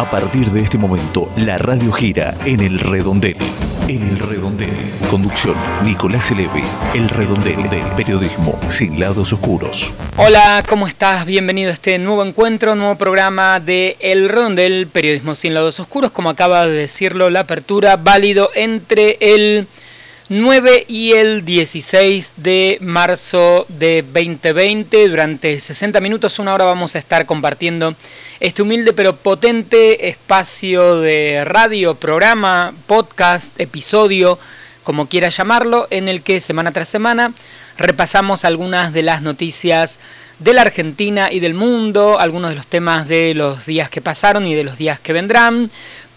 A partir de este momento, la radio gira en el redondel. En el redondel. Conducción, Nicolás Eleve. El redondel del periodismo sin lados oscuros. Hola, ¿cómo estás? Bienvenido a este nuevo encuentro, nuevo programa de El redondel, periodismo sin lados oscuros. Como acaba de decirlo, la apertura válido entre el 9 y el 16 de marzo de 2020. Durante 60 minutos, una hora vamos a estar compartiendo este humilde pero potente espacio de radio, programa, podcast, episodio, como quiera llamarlo, en el que semana tras semana repasamos algunas de las noticias de la Argentina y del mundo, algunos de los temas de los días que pasaron y de los días que vendrán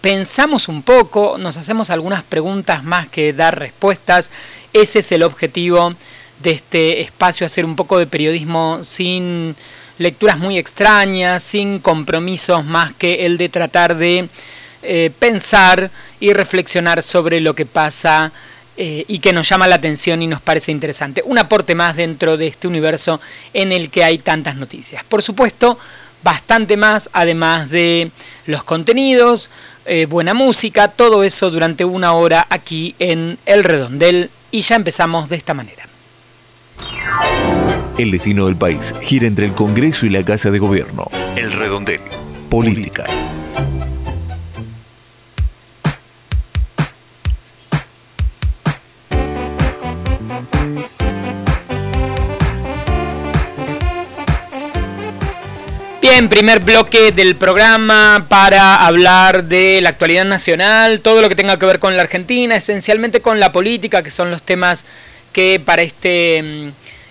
pensamos un poco, nos hacemos algunas preguntas más que dar respuestas. Ese es el objetivo de este espacio, hacer un poco de periodismo sin lecturas muy extrañas, sin compromisos más que el de tratar de eh, pensar y reflexionar sobre lo que pasa eh, y que nos llama la atención y nos parece interesante. Un aporte más dentro de este universo en el que hay tantas noticias. Por supuesto, bastante más, además de los contenidos, eh, buena música, todo eso durante una hora aquí en El Redondel y ya empezamos de esta manera. El destino del país gira entre el Congreso y la Casa de Gobierno. El Redondel. Política. Bien, primer bloque del programa para hablar de la actualidad nacional, todo lo que tenga que ver con la Argentina, esencialmente con la política, que son los temas que para este, mm,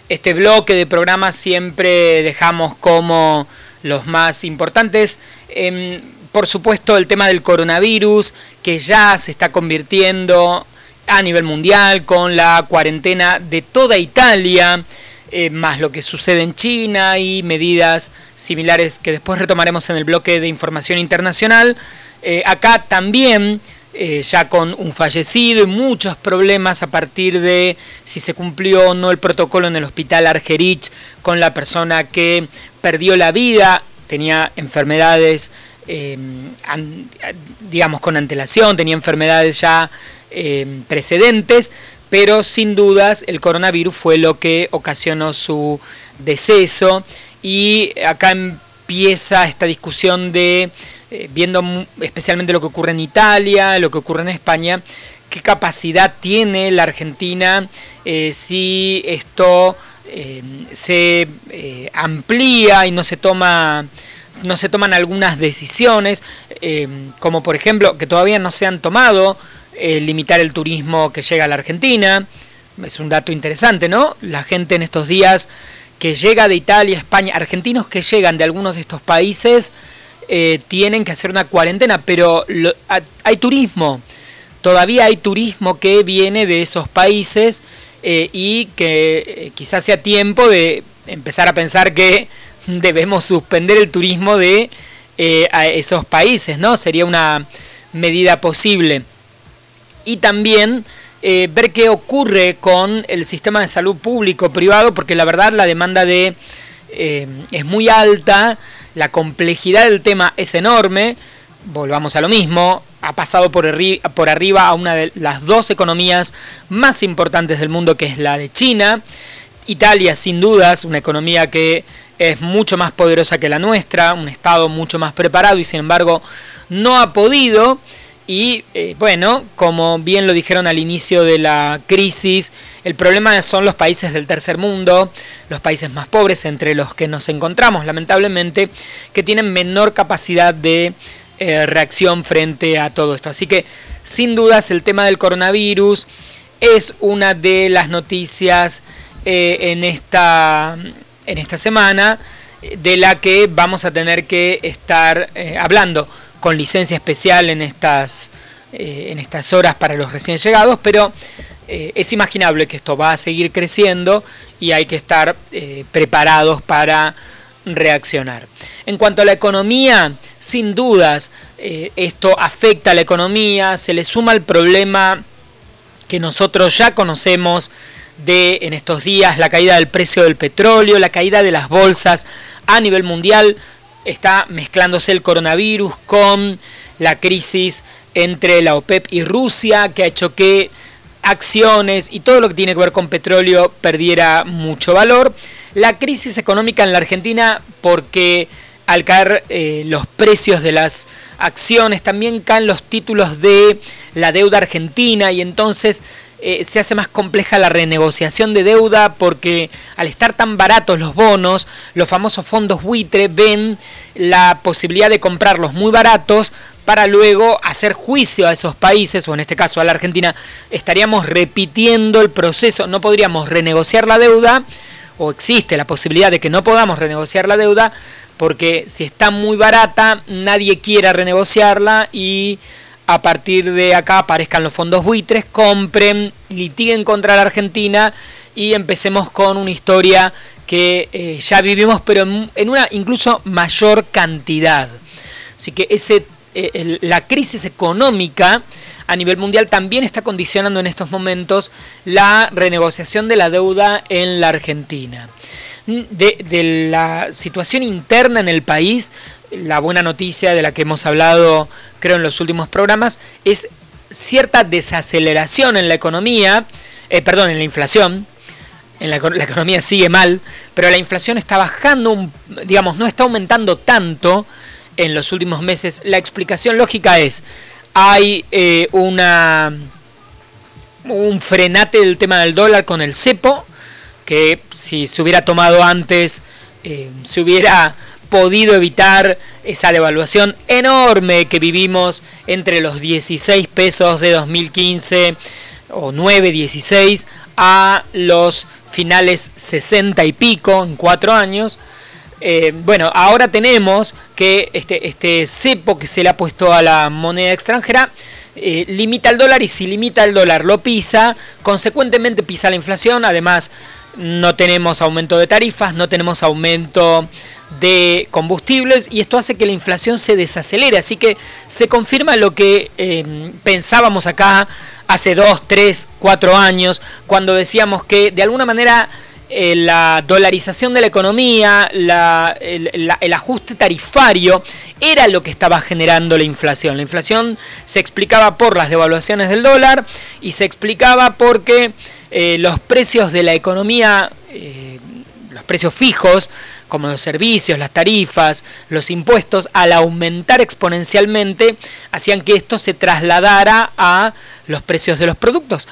este bloque de programa siempre dejamos como los más importantes. Em, por supuesto, el tema del coronavirus, que ya se está convirtiendo a nivel mundial con la cuarentena de toda Italia. Eh, más lo que sucede en China y medidas similares que después retomaremos en el bloque de información internacional. Eh, acá también, eh, ya con un fallecido y muchos problemas a partir de si se cumplió o no el protocolo en el hospital Argerich con la persona que perdió la vida, tenía enfermedades, digamos, con antelación, tenía enfermedades ya precedentes, pero sin dudas el coronavirus fue lo que ocasionó su deceso. Y acá empieza esta discusión de, eh, viendo especialmente lo que ocurre en Italia, lo que ocurre en España, qué capacidad tiene la Argentina eh, si esto eh, se amplía y no se toma no se toman algunas decisiones, como por ejemplo que todavía no se han tomado eh, limitar el turismo que llega a la Argentina. Es un dato interesante, ¿no? La gente en estos días que llega de Italia, España, argentinos que llegan de algunos de estos países, eh, tienen que hacer una cuarentena, pero hay turismo. Todavía hay turismo que viene de esos países eh, y que quizás sea tiempo de empezar a pensar que debemos suspender el turismo de a esos países, ¿no? Sería una medida posible y también eh, ver qué ocurre con el sistema de salud público-privado, porque la verdad la demanda de eh, es muy alta, la complejidad del tema es enorme, volvamos a lo mismo, ha pasado por, por arriba a una de las dos economías más importantes del mundo, que es la de China. Italia, sin dudas, una economía que es mucho más poderosa que la nuestra, un Estado mucho más preparado y sin embargo no ha podido. Y eh, bueno, como bien lo dijeron al inicio de la crisis, el problema son los países del tercer mundo, los países más pobres entre los que nos encontramos, lamentablemente, que tienen menor capacidad de eh, reacción frente a todo esto. Así que, sin dudas, el tema del coronavirus es una de las noticias eh, en, esta, en esta semana de la que vamos a tener que estar hablando con licencia especial en estas, eh, en estas horas para los recién llegados, pero eh, es imaginable que esto va a seguir creciendo y hay que estar eh, preparados para reaccionar. En cuanto a la economía, sin dudas, esto afecta a la economía, se le suma el problema que nosotros ya conocemos de en estos días la caída del precio del petróleo, la caída de las bolsas a nivel mundial, está mezclándose el coronavirus con la crisis entre la OPEP y Rusia, que ha hecho que acciones y todo lo que tiene que ver con petróleo perdiera mucho valor. La crisis económica en la Argentina porque al caer eh, los precios de las acciones, también caen los títulos de la deuda argentina y entonces eh, se hace más compleja la renegociación de deuda porque al estar tan baratos los bonos, los famosos fondos buitre ven la posibilidad de comprarlos muy baratos para luego hacer juicio a esos países, o en este caso a la Argentina, estaríamos repitiendo el proceso, no podríamos renegociar la deuda, o existe la posibilidad de que no podamos renegociar la deuda, porque si está muy barata, nadie quiera renegociarla y a partir de acá aparezcan los fondos buitres, compren, litiguen contra la Argentina y empecemos con una historia que eh, ya vivimos, pero en, una incluso mayor cantidad. Así que ese, eh, la crisis económica a nivel mundial también está condicionando en estos momentos la renegociación de la deuda en la Argentina. De, de, la situación interna en el país, la buena noticia de la que hemos hablado creo en los últimos programas es cierta desaceleración en la economía, eh, perdón, en la inflación. En la, economía sigue mal, pero la inflación está bajando, digamos, no está aumentando tanto en los últimos meses. La explicación lógica es, hay eh, una un frenate del tema del dólar con el cepo, que si se hubiera tomado antes, eh, se hubiera podido evitar esa devaluación enorme que vivimos entre los 16 pesos de 2015 o 9, 16 a los finales 60 y pico en cuatro años. Eh, bueno, ahora tenemos que este, este cepo que se le ha puesto a la moneda extranjera eh, limita el dólar y si limita el dólar lo pisa, consecuentemente pisa la inflación, además no tenemos aumento de tarifas, no tenemos aumento de combustibles y esto hace que la inflación se desacelere. Así que se confirma lo que eh, pensábamos acá hace dos, tres, cuatro años, cuando decíamos que de alguna manera eh, la dolarización de la economía, el, ajuste tarifario, era lo que estaba generando la inflación. La inflación se explicaba por las devaluaciones del dólar y se explicaba porque eh, los precios de la economía, los precios fijos, como los servicios, las tarifas, los impuestos, al aumentar exponencialmente, hacían que esto se trasladara a los precios de los productos.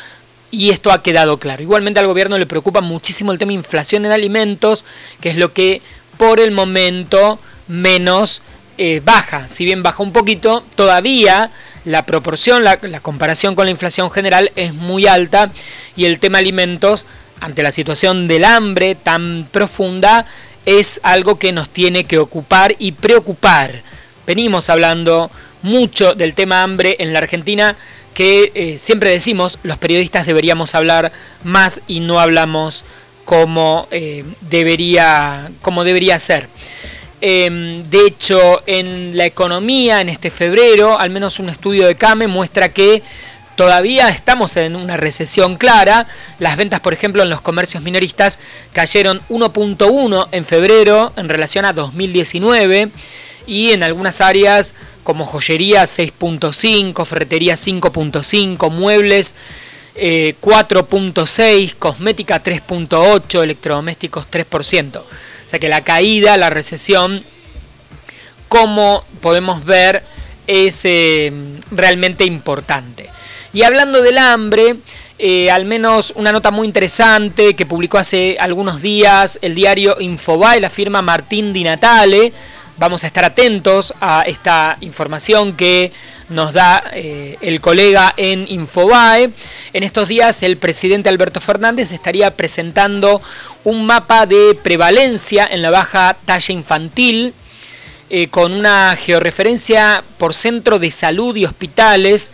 Y esto ha quedado claro. Igualmente al gobierno le preocupa muchísimo el tema de inflación en alimentos, que es lo que por el momento menos eh, baja. Si bien baja un poquito, todavía la proporción, la, la comparación con la inflación general es muy alta y el tema alimentos, ante la situación del hambre tan profunda, es algo que nos tiene que ocupar y preocupar. Venimos hablando mucho del tema hambre en la Argentina, que eh, siempre decimos los periodistas deberíamos hablar más y no hablamos como, eh, debería, como debería ser. Em, de hecho, en la economía, en este febrero, al menos un estudio de CAME muestra que Todavía estamos en una recesión clara. Las ventas, por ejemplo, en los comercios minoristas cayeron 1.1 en febrero en relación a 2019 y en algunas áreas como joyería 6.5, ferretería 5.5, muebles 4.6, eh, cosmética 3.8, electrodomésticos 3%. O sea que la caída, la recesión, como podemos ver, es eh, realmente importante. Y hablando del hambre, eh, al menos una nota muy interesante que publicó hace algunos días el diario Infobae, la firma Martín Di Natale. Vamos a estar atentos a esta información que nos da eh, el colega en Infobae. En estos días el presidente Alberto Fernández estaría presentando un mapa de prevalencia en la baja talla infantil eh, con una georreferencia por centro de salud y hospitales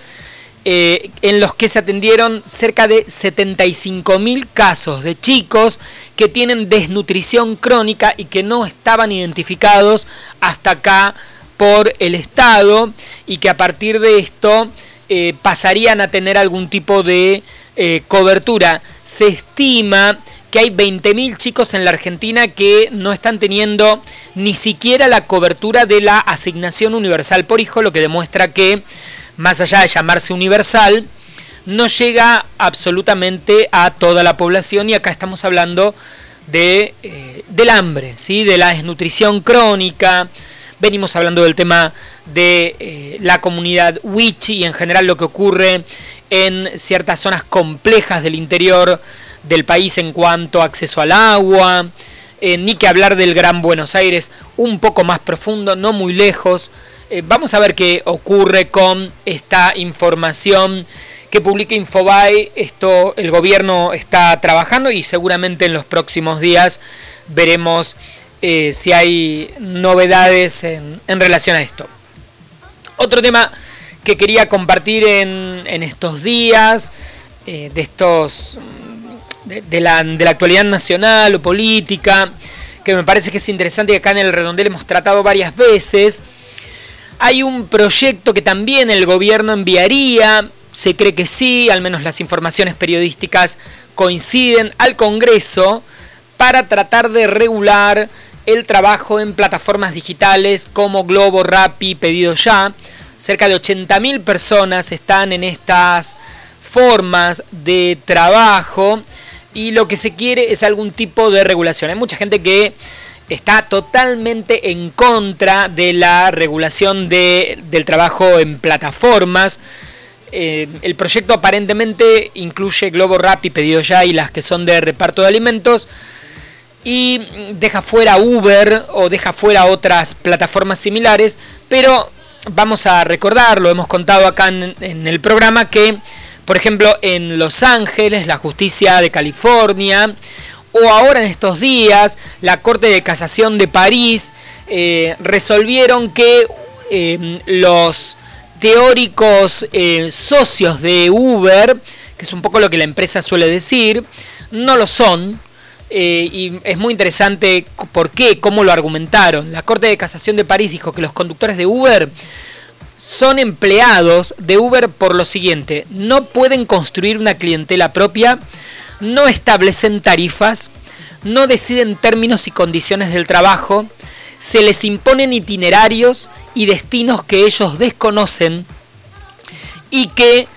eh, en los que se atendieron cerca de 75.000 casos de chicos que tienen desnutrición crónica y que no estaban identificados hasta acá por el Estado y que a partir de esto eh, pasarían a tener algún tipo de eh, cobertura. Se estima que hay 20.000 chicos en la Argentina que no están teniendo ni siquiera la cobertura de la asignación universal por hijo, lo que demuestra que, más allá de llamarse universal, no llega absolutamente a toda la población y acá estamos hablando de, eh, del hambre, ¿sí? de la desnutrición crónica, venimos hablando del tema de eh, la comunidad Wichi y en general lo que ocurre en ciertas zonas complejas del interior del país en cuanto a acceso al agua, eh, ni que hablar del Gran Buenos Aires, un poco más profundo, no muy lejos. Eh, vamos a ver qué ocurre con esta información que publica Infobae. Esto el gobierno está trabajando y seguramente en los próximos días veremos eh, si hay novedades en, relación a esto. Otro tema que quería compartir en, estos días, de estos de, la, actualidad nacional o política, que me parece que es interesante que acá en el redondel hemos tratado varias veces. Hay un proyecto que también el gobierno enviaría, se cree que sí, al menos las informaciones periodísticas coinciden, al Congreso para tratar de regular el trabajo en plataformas digitales como Globo, Rappi, Pedido Ya. Cerca de 80.000 personas están en estas formas de trabajo y lo que se quiere es algún tipo de regulación. Hay mucha gente que está totalmente en contra de la regulación de, del trabajo en plataformas. Eh, el proyecto aparentemente incluye Globo Rappi, Pedido Ya y las que son de reparto de alimentos y deja fuera Uber o deja fuera otras plataformas similares, pero vamos a recordar, lo hemos contado acá en el programa, que por ejemplo, en Los Ángeles, la justicia de California, o ahora en estos días, la Corte de Casación de París, eh, resolvieron que eh, los teóricos eh, socios de Uber, que es un poco lo que la empresa suele decir, no lo son. y es muy interesante por qué, cómo lo argumentaron. La Corte de Casación de París dijo que los conductores de Uber son empleados de Uber por lo siguiente, no pueden construir una clientela propia, no establecen tarifas, no deciden términos y condiciones del trabajo, se les imponen itinerarios y destinos que ellos desconocen y que,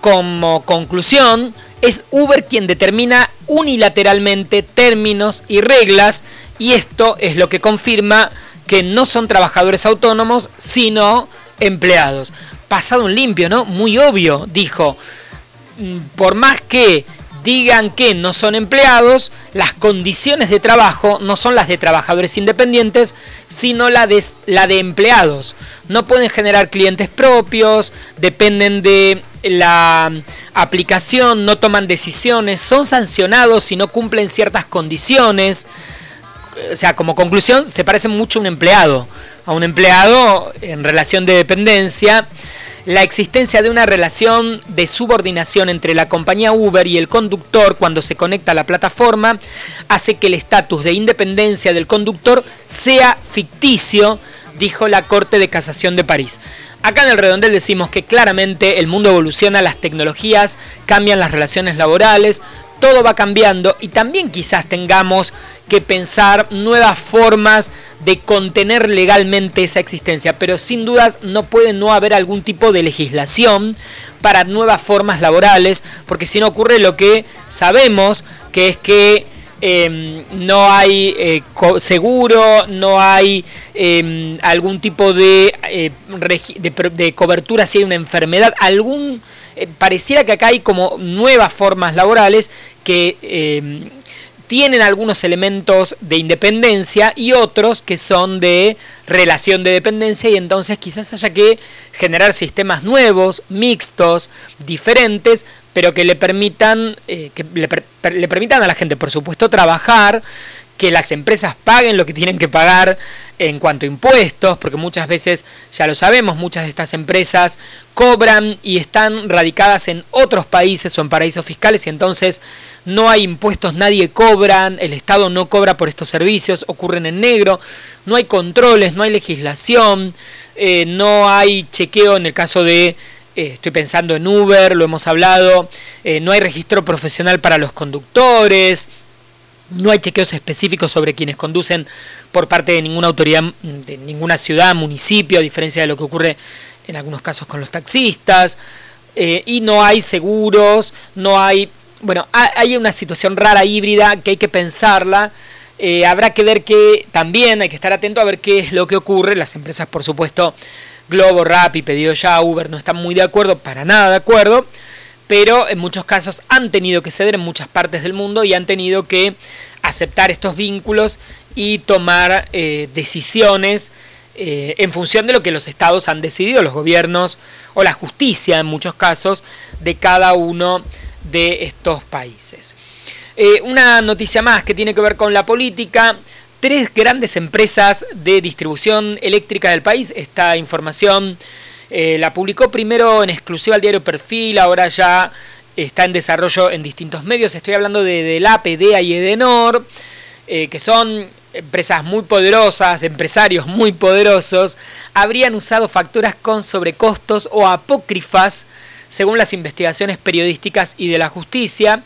como conclusión, es Uber quien determina unilateralmente términos y reglas y esto es lo que confirma que no son trabajadores autónomos, sino empleados. Pasado un limpio, ¿no? Muy obvio, dijo. Mm, por más que digan que no son empleados, las condiciones de trabajo no son las de trabajadores independientes, sino la de, la de empleados. No pueden generar clientes propios, dependen de la aplicación, no toman decisiones, son sancionados si no cumplen ciertas condiciones. O sea, como conclusión, se parecen mucho a un empleado a un empleado en relación de dependencia, la existencia de una relación de subordinación entre la compañía Uber y el conductor cuando se conecta a la plataforma hace que el estatus de independencia del conductor sea ficticio, dijo la Corte de Casación de París. Acá en el redondel decimos que claramente el mundo evoluciona, las tecnologías cambian las relaciones laborales, todo va cambiando y también quizás tengamos que pensar nuevas formas de contener legalmente esa existencia, pero sin dudas no puede no haber algún tipo de legislación para nuevas formas laborales, porque si no ocurre lo que sabemos, que es que em, no hay eh, seguro, no hay em, algún tipo de, eh, de, de cobertura si hay una enfermedad, algún eh, pareciera que acá hay como nuevas formas laborales que eh, tienen algunos elementos de independencia y otros que son de relación de dependencia y entonces quizás haya que generar sistemas nuevos, mixtos, diferentes, pero que le permitan, eh, que le, le permitan a la gente, por supuesto, trabajar, que las empresas paguen lo que tienen que pagar en cuanto a impuestos, porque muchas veces, ya lo sabemos, muchas de estas empresas cobran y están radicadas en otros países o en paraísos fiscales y entonces no hay impuestos, nadie cobra, el Estado no cobra por estos servicios, ocurren en negro, no hay controles, no hay legislación, eh, no hay chequeo en el caso de eh, estoy pensando en Uber, lo hemos hablado, eh, no hay registro profesional para los conductores, No hay chequeos específicos sobre quienes conducen por parte de ninguna autoridad, de ninguna ciudad, municipio, a diferencia de lo que ocurre en algunos casos con los taxistas. Eh, y no hay seguros, no hay... Bueno, hay una situación rara, híbrida, que hay que pensarla. Eh, habrá que ver que también hay que estar atento a ver qué es lo que ocurre. Las empresas, por supuesto, Globo, Rappi, Pedido Ya, Uber, no están muy de acuerdo, para nada de acuerdo pero en muchos casos han tenido que ceder en muchas partes del mundo y han tenido que aceptar estos vínculos y tomar eh, decisiones eh, en función de lo que los estados han decidido, los gobiernos o la justicia en muchos casos de cada uno de estos países. Eh, una noticia más que tiene que ver con la política. Tres grandes empresas de distribución eléctrica del país, esta información eh, la publicó primero en exclusiva al diario Perfil, ahora ya está en desarrollo en distintos medios. Estoy hablando de, la PDA y Edenor, eh, que son empresas muy poderosas, de empresarios muy poderosos, habrían usado facturas con sobrecostos o apócrifas, según las investigaciones periodísticas y de la justicia,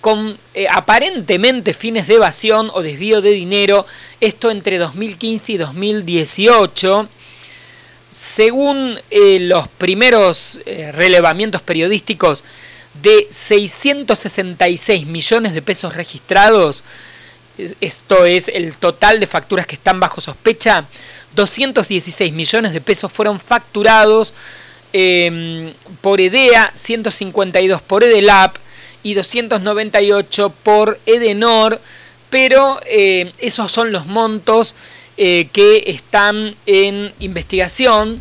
con eh, aparentemente fines de evasión o desvío de dinero, esto entre 2015 y 2018. Según eh, los primeros eh, relevamientos periodísticos, de 666 millones de pesos registrados, esto es el total de facturas que están bajo sospecha, 216 millones de pesos fueron facturados em, por EDEA, 152 por EDELAP y 298 por EDENOR, pero eh, esos son los montos eh, que están en investigación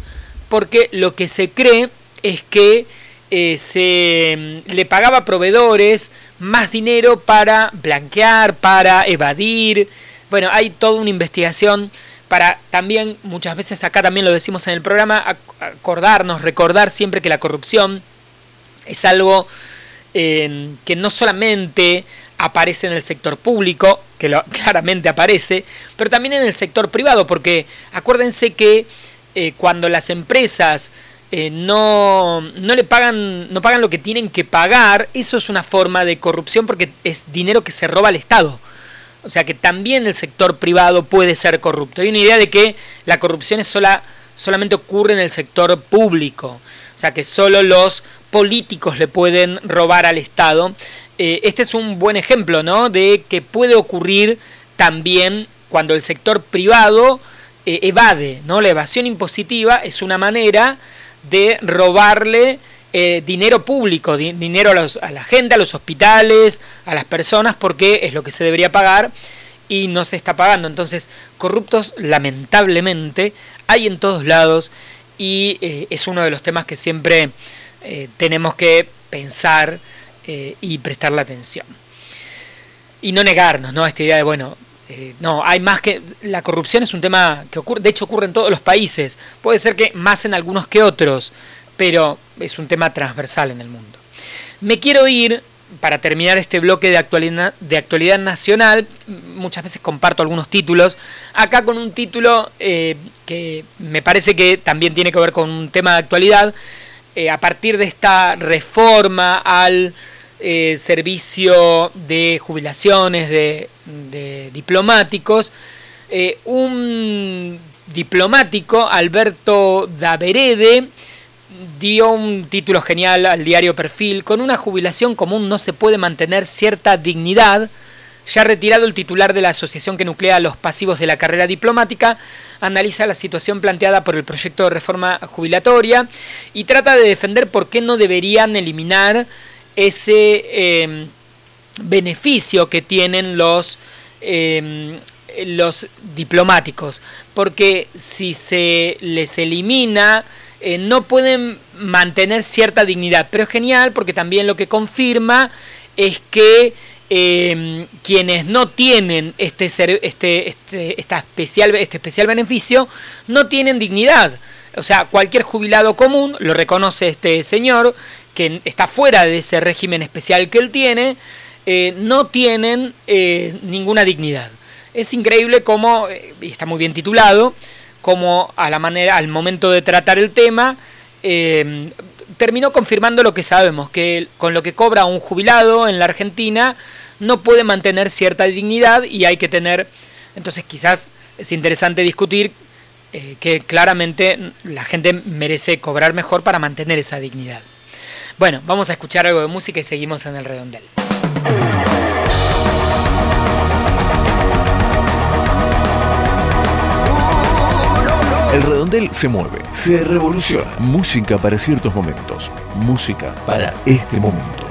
porque lo que se cree es que eh, se mm, le pagaba a proveedores más dinero para blanquear, para evadir. Bueno, hay toda una investigación para también, muchas veces acá también lo decimos en el programa, acordarnos, recordar siempre que la corrupción es algo eh, que no solamente aparece en el sector público, que claramente aparece, pero también en el sector privado, porque acuérdense que eh, cuando las empresas eh, no, no le pagan, no pagan lo que tienen que pagar, eso es una forma de corrupción porque es dinero que se roba al Estado. O sea que también el sector privado puede ser corrupto. Hay una idea de que la corrupción es sola, solamente ocurre en el sector público. O sea que solo los políticos le pueden robar al Estado. Eh, este es un buen ejemplo, ¿no? De que puede ocurrir también cuando el sector privado eh, evade, ¿no? La evasión impositiva es una manera de robarle eh, dinero público, dinero a, a, la gente, a los hospitales, a las personas, porque es lo que se debería pagar y no se está pagando. Entonces, corruptos, lamentablemente, hay en todos lados y es uno de los temas que siempre tenemos que pensar eh, y prestarle atención. Y no negarnos, ¿no? Esta idea de, bueno, eh, no, hay más que... La corrupción es un tema que ocurre, de hecho ocurre en todos los países. Puede ser que más en algunos que otros, pero es un tema transversal en el mundo. Me quiero ir, para terminar este bloque de actualidad, de actualidad nacional, muchas veces comparto algunos títulos, acá con un título eh, que me parece que también tiene que ver con un tema de actualidad, a partir de esta reforma al eh, servicio de jubilaciones de, diplomáticos, eh, un diplomático, Alberto Daverede, dio un título genial al diario Perfil, con una jubilación común no se puede mantener cierta dignidad, ya retirado el titular de la asociación que nuclea los pasivos de la carrera diplomática, analiza la situación planteada por el proyecto de reforma jubilatoria y trata de defender por qué no deberían eliminar ese em, beneficio que tienen los, em, los diplomáticos, porque si se les elimina, eh, no pueden mantener cierta dignidad, pero es genial porque también lo que confirma es que em, quienes no tienen este, este, este, esta especial, este especial beneficio no tienen dignidad. O sea, cualquier jubilado común, lo reconoce este señor, que está fuera de ese régimen especial que él tiene, eh, no tienen eh, ninguna dignidad. Es increíble cómo, eh, y está muy bien titulado, cómo a la manera, al momento de tratar el tema, terminó confirmando lo que sabemos, que con lo que cobra un jubilado en la Argentina no puede mantener cierta dignidad y hay que tener, entonces quizás es interesante discutir que claramente la gente merece cobrar mejor para mantener esa dignidad. Bueno, vamos a escuchar algo de música y seguimos en el redondel. El redondel se mueve, se revoluciona. Música para ciertos momentos. Música para este momento.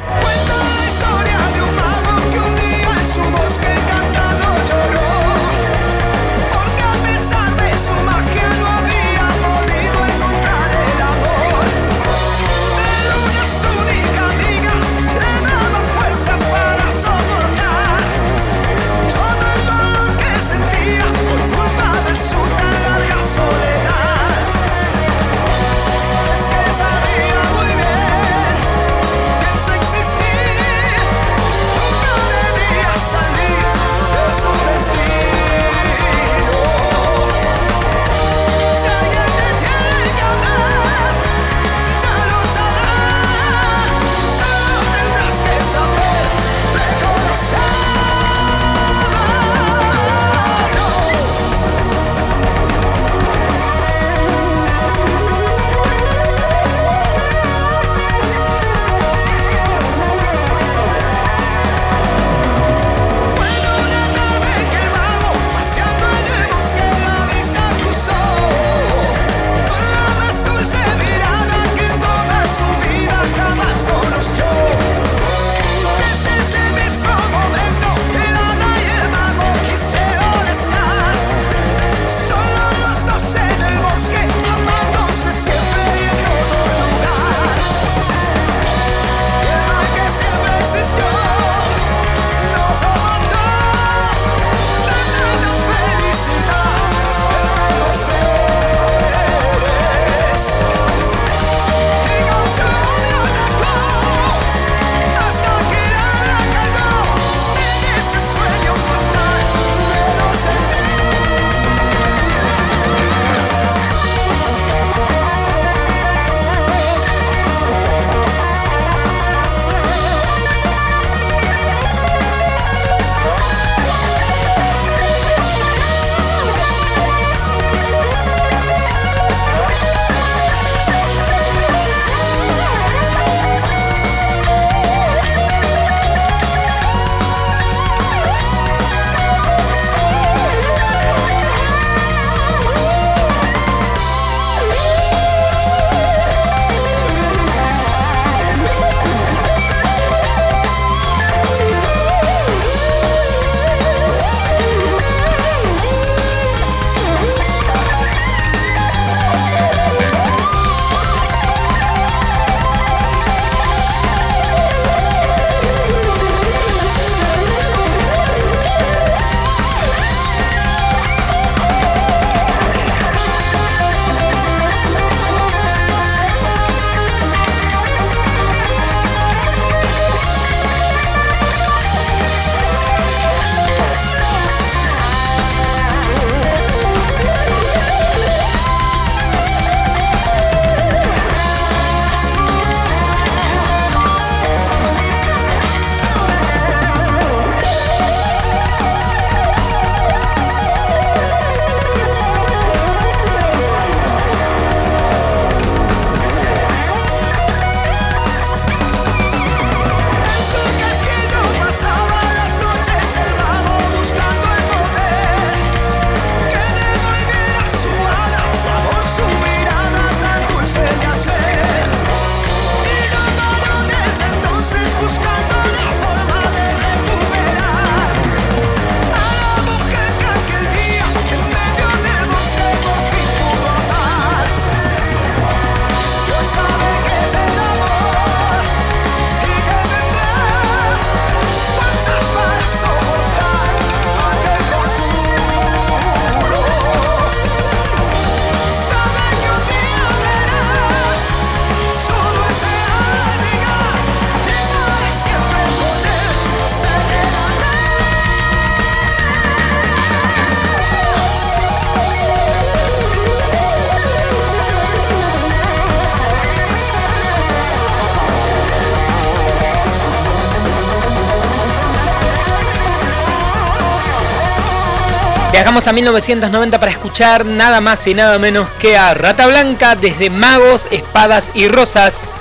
Viajamos a 1990 para escuchar nada más y nada menos que a Rata Blanca desde Magos, Espadas y Rosas.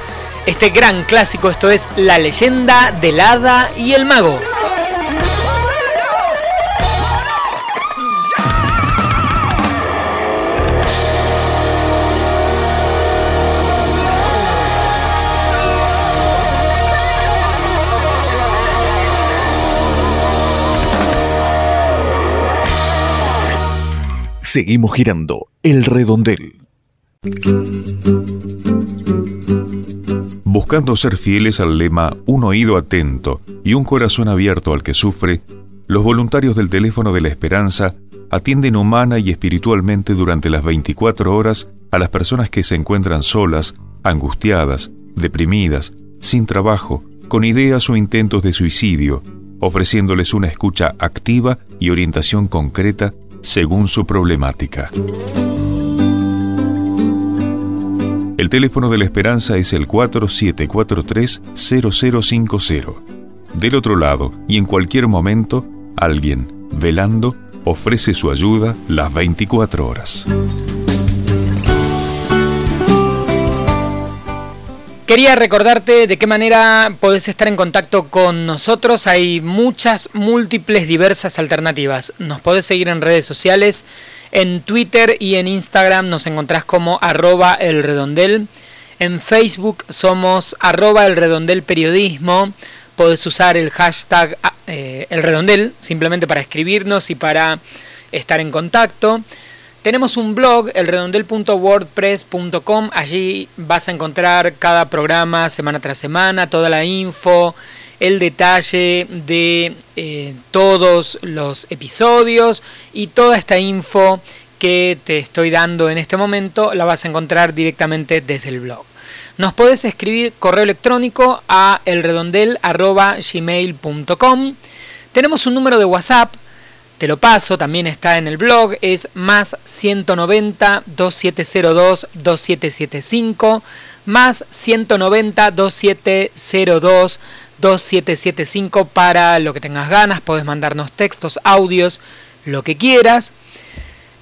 Este gran clásico, esto es La leyenda del hada y el mago. Seguimos girando el redondel. Buscando ser fieles al lema Un oído atento y un corazón abierto al que sufre, los voluntarios del teléfono de la esperanza atienden humana y espiritualmente durante las 24 horas a las personas que se encuentran solas, angustiadas, deprimidas, sin trabajo, con ideas o intentos de suicidio, ofreciéndoles una escucha activa y orientación concreta según su problemática. El teléfono de la esperanza es el 4743-0050. Del otro lado, y en cualquier momento, alguien, velando, ofrece su ayuda las 24 horas. Quería recordarte de qué manera podés estar en contacto con nosotros. Hay muchas, múltiples, diversas alternativas. Nos podés seguir en redes sociales. En Twitter y en Instagram nos encontrás como arroba el. En Facebook somos arroba el. Podés usar el hashtag eh, simplemente para escribirnos y para estar en contacto. Tenemos un blog, elredondel.wordpress.com. Allí vas a encontrar cada programa semana tras semana, toda la info, el detalle de eh, todos los episodios y toda esta info que te estoy dando en este momento la vas a encontrar directamente desde el blog. Nos puedes escribir correo electrónico a elredondel.gmail.com. Tenemos un número de WhatsApp te lo paso, también está en el blog, es más 190 2702 2775, más 190 2702 2775 para lo que tengas ganas, puedes mandarnos textos, audios, lo que quieras.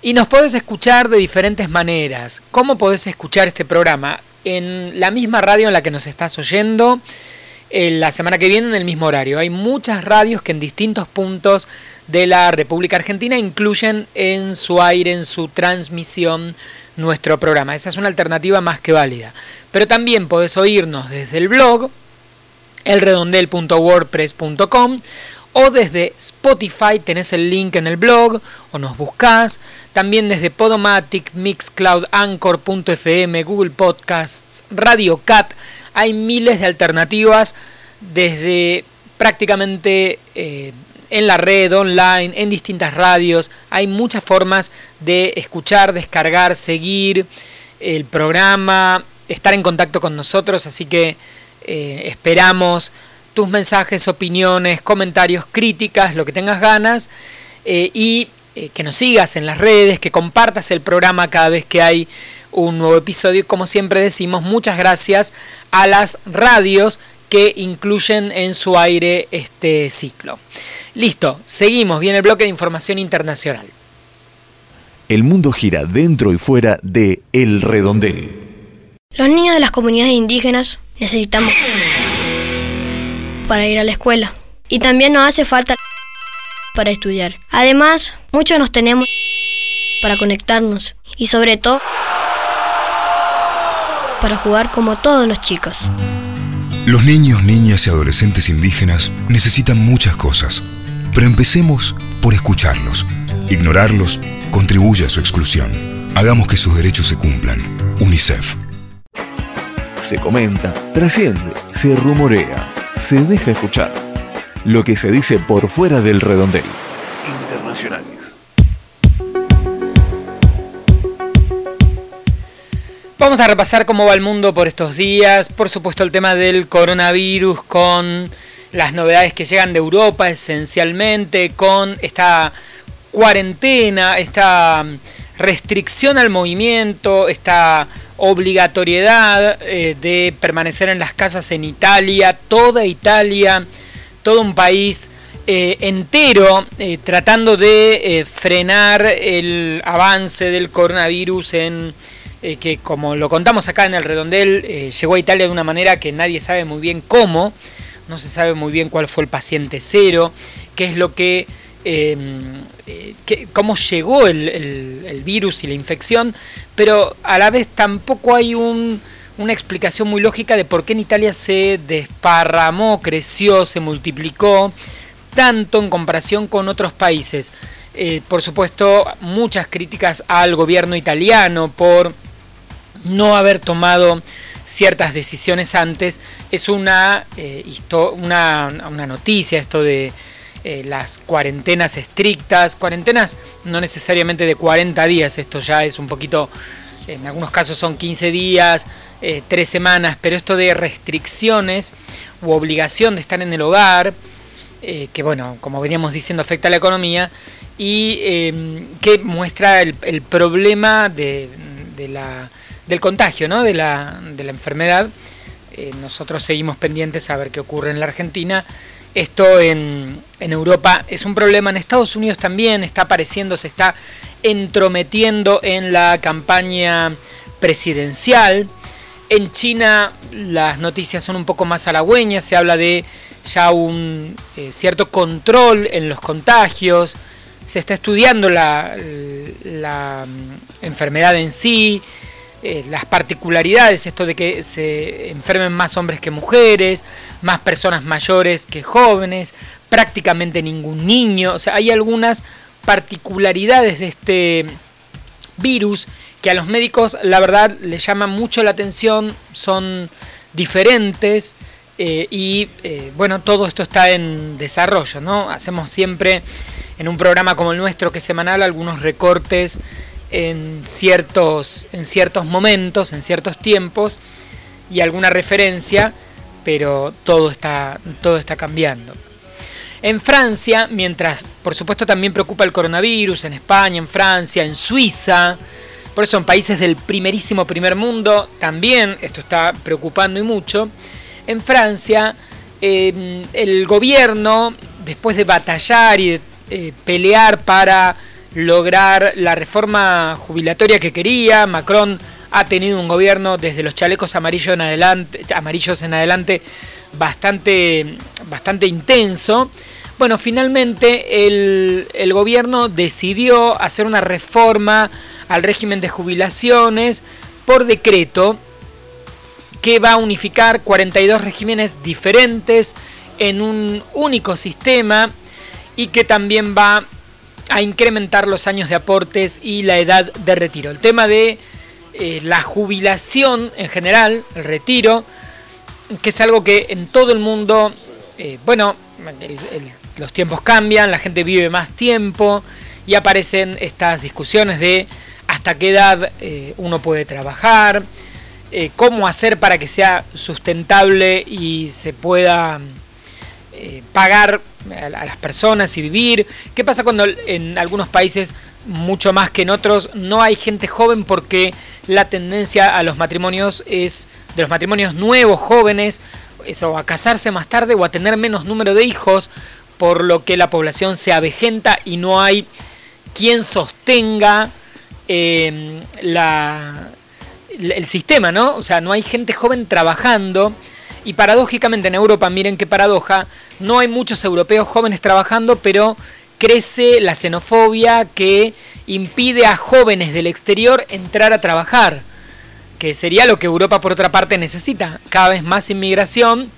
Y nos puedes escuchar de diferentes maneras. ¿Cómo podés escuchar este programa? En la misma radio en la que nos estás oyendo, la semana que viene en el mismo horario. Hay muchas radios que en distintos puntos de la República Argentina incluyen en su aire, en su transmisión, nuestro programa. Esa es una alternativa más que válida. Pero también podés oírnos desde el blog, elredondel.wordpress.com o desde Spotify, tenés el link en el blog o nos buscás. También desde Podomatic, Mixcloud, Anchor.fm, Google Podcasts, Radio Cat. Hay miles de alternativas desde prácticamente eh, en la red, online, en distintas radios. Hay muchas formas de escuchar, descargar, seguir el programa, estar en contacto con nosotros, así que eh, esperamos tus mensajes, opiniones, comentarios, críticas, lo que tengas ganas eh, y que nos sigas en las redes, que compartas el programa cada vez que hay un nuevo episodio. Como siempre decimos, muchas gracias a las radios que incluyen en su aire este ciclo. Listo, seguimos, viene el bloque de información internacional. El mundo gira dentro y fuera de El Redondel. Los niños de las comunidades indígenas necesitamos para ir a la escuela. Y también nos hace falta para estudiar. Además, muchos nos tenemos para conectarnos y sobre todo para jugar como todos los chicos. Los niños, niñas y adolescentes indígenas necesitan muchas cosas pero empecemos por escucharlos. Ignorarlos contribuye a su exclusión. Hagamos que sus derechos se cumplan. UNICEF. Se comenta, trasciende, se rumorea, se deja escuchar. Lo que se dice por fuera del redondel. Internacionales. Vamos a repasar cómo va el mundo por estos días. Por supuesto el tema del coronavirus con las novedades que llegan de Europa esencialmente con esta cuarentena, esta restricción al movimiento, esta obligatoriedad eh, de permanecer en las casas en Italia, toda Italia, todo un país eh, entero eh, tratando de frenar el avance del coronavirus en que como lo contamos acá en el redondel llegó a Italia de una manera que nadie sabe muy bien cómo no se sabe muy bien cuál fue el paciente cero qué es lo que em, cómo llegó el, virus y la infección, pero a la vez tampoco hay un, una explicación muy lógica de por qué en Italia se desparramó, creció, se multiplicó tanto en comparación con otros países. Eh, por supuesto, muchas críticas al gobierno italiano por no haber tomado ciertas decisiones antes. Es una, eh, una, noticia esto de eh, las cuarentenas estrictas, cuarentenas no necesariamente de 40 días, esto ya es un poquito, en algunos casos son 15 días, eh, 3 semanas, pero esto de restricciones u obligación de estar en el hogar, eh, que bueno, como veníamos diciendo, afecta a la economía y em, que muestra el, problema de, la, del contagio, ¿no? de, la, de la enfermedad. Eh, nosotros seguimos pendientes a ver qué ocurre en la Argentina esto en, Europa es un problema, en Estados Unidos también está apareciendo, se está entrometiendo en la campaña presidencial. En China las noticias son un poco más halagüeñas, se habla de ya un eh, cierto control en los contagios, se está estudiando la, la mm, enfermedad en sí, eh, las particularidades, esto de que se enfermen más hombres que mujeres, más personas mayores que jóvenes, prácticamente ningún niño, o sea, hay algunas particularidades de este virus que a los médicos la verdad les llama mucho la atención, son diferentes eh, y eh, bueno, todo esto está en desarrollo, ¿no? Hacemos siempre en un programa como el nuestro que es semanal algunos recortes en ciertos, en ciertos momentos, en ciertos tiempos y alguna referencia, pero todo está, todo está cambiando. En Francia, mientras por supuesto también preocupa el coronavirus, en España, en Francia, en Suiza, por eso en países del primerísimo primer mundo también esto está preocupando y mucho. En Francia, el gobierno, después de batallar y de eh, pelear para lograr la reforma jubilatoria que quería. Macron ha tenido un gobierno desde los chalecos amarillos en adelante, amarillos en adelante bastante, bastante intenso. Bueno, finalmente el gobierno decidió hacer una reforma al régimen de jubilaciones por decreto que va a unificar 42 regímenes diferentes en un único sistema y que también va a incrementar los años de aportes y la edad de retiro. El tema de eh, la jubilación en general, el retiro, que es algo que en todo el mundo, eh, bueno, los tiempos cambian, la gente vive más tiempo y aparecen estas discusiones de hasta qué edad eh, uno puede trabajar, cómo hacer para que sea sustentable y se pueda pagar a las personas y vivir. ¿Qué pasa cuando en algunos países, mucho más que en otros, no hay gente joven porque la tendencia a los matrimonios es de los matrimonios nuevos, jóvenes, eso, a casarse más tarde o a tener menos número de hijos, por lo que la población se avejenta y no hay quien sostenga em, la, el sistema, ¿no? O sea, no hay gente joven trabajando y paradójicamente en Europa, miren qué paradoja, no hay muchos europeos jóvenes trabajando, pero crece la xenofobia que impide a jóvenes del exterior entrar a trabajar, que sería lo que Europa por otra parte necesita, cada vez más inmigración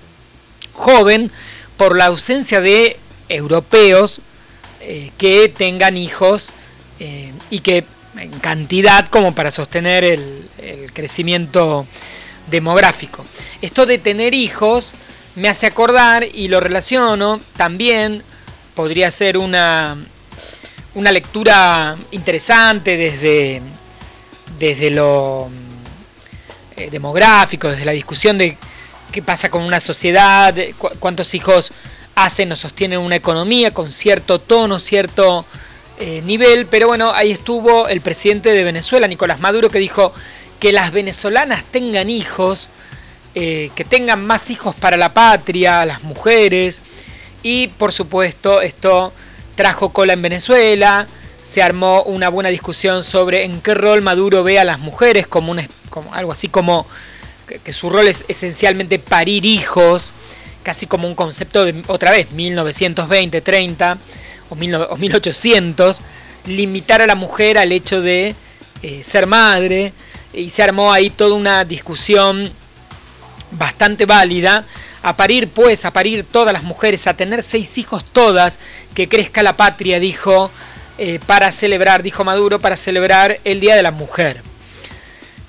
joven por la ausencia de europeos eh, que tengan hijos eh, y que en cantidad como para sostener el, crecimiento demográfico. Esto de tener hijos me hace acordar y lo relaciono también, podría ser una, una lectura interesante desde, desde lo eh, demográfico, desde la discusión de qué pasa con una sociedad, cuántos hijos hacen o sostienen una economía con cierto tono, cierto eh, nivel, pero bueno, ahí estuvo el presidente de Venezuela, Nicolás Maduro, que dijo que las venezolanas tengan hijos, eh, que tengan más hijos para la patria, las mujeres, Y por supuesto esto trajo cola en Venezuela, se armó una buena discusión sobre en qué rol Maduro ve a las mujeres, como, un, como algo así como que, su rol es esencialmente parir hijos, casi como un concepto de, otra vez, 1920, 30 o, 1800, limitar a la mujer al hecho de eh, ser madre, y se armó ahí toda una discusión bastante válida. A parir, pues, a parir todas las mujeres, a tener seis hijos todas, que crezca la patria, dijo, eh, para celebrar, dijo Maduro, para celebrar el Día de la Mujer.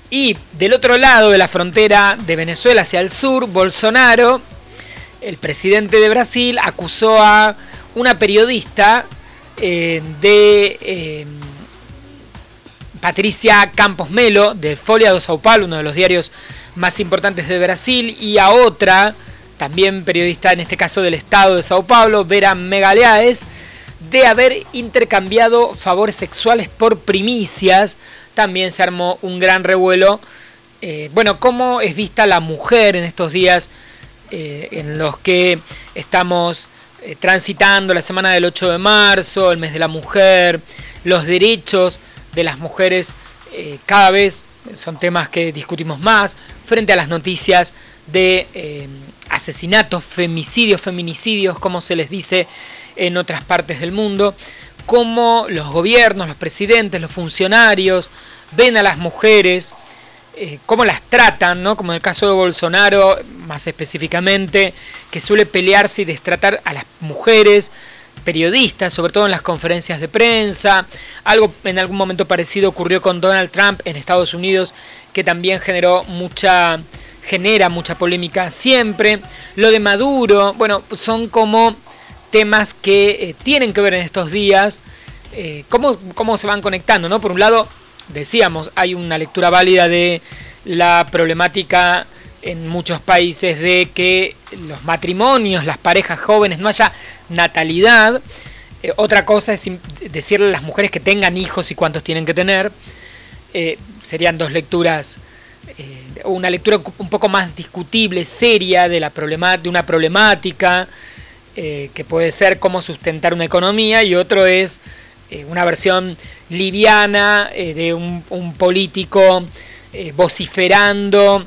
Y del otro lado de la frontera de Venezuela hacia el sur, Bolsonaro, el presidente de Brasil, acusó a una periodista eh, de eh, Patricia Campos Melo, de Folia do Sao Paulo, uno de los diarios más importantes de Brasil, y a otra, también periodista en este caso del estado de Sao Paulo, Vera Megaleaes, de haber intercambiado favores sexuales por primicias. También se armó un gran revuelo. Eh, bueno, ¿cómo es vista la mujer en estos días en los que estamos eh, transitando la semana del 8 de marzo, el mes de la mujer, los derechos de las mujeres cada vez son temas que discutimos más frente a las noticias de asesinatos, femicidios, feminicidios, como se les dice en otras partes del mundo, cómo los gobiernos, los presidentes, los funcionarios ven a las mujeres, eh, cómo las tratan, ¿no? como en el caso de Bolsonaro, más específicamente, que suele pelearse y destratar a las mujeres, periodistas, sobre todo en las conferencias de prensa. Algo en algún momento parecido ocurrió con Donald Trump en Estados Unidos, que también generó mucha genera mucha polémica siempre. Lo de Maduro, bueno, son como temas que eh, tienen que ver en estos días, eh, cómo, cómo, se van conectando, ¿no? Por un lado, decíamos, hay una lectura válida de la problemática en muchos países de que los matrimonios, las parejas jóvenes, no haya natalidad. Eh, otra cosa es decirle a las mujeres que tengan hijos y cuántos tienen que tener. serían dos lecturas, una lectura un poco más discutible, seria de, la de una problemática eh, que puede ser cómo sustentar una economía, y otro es eh, una versión liviana eh, de un, político vociferando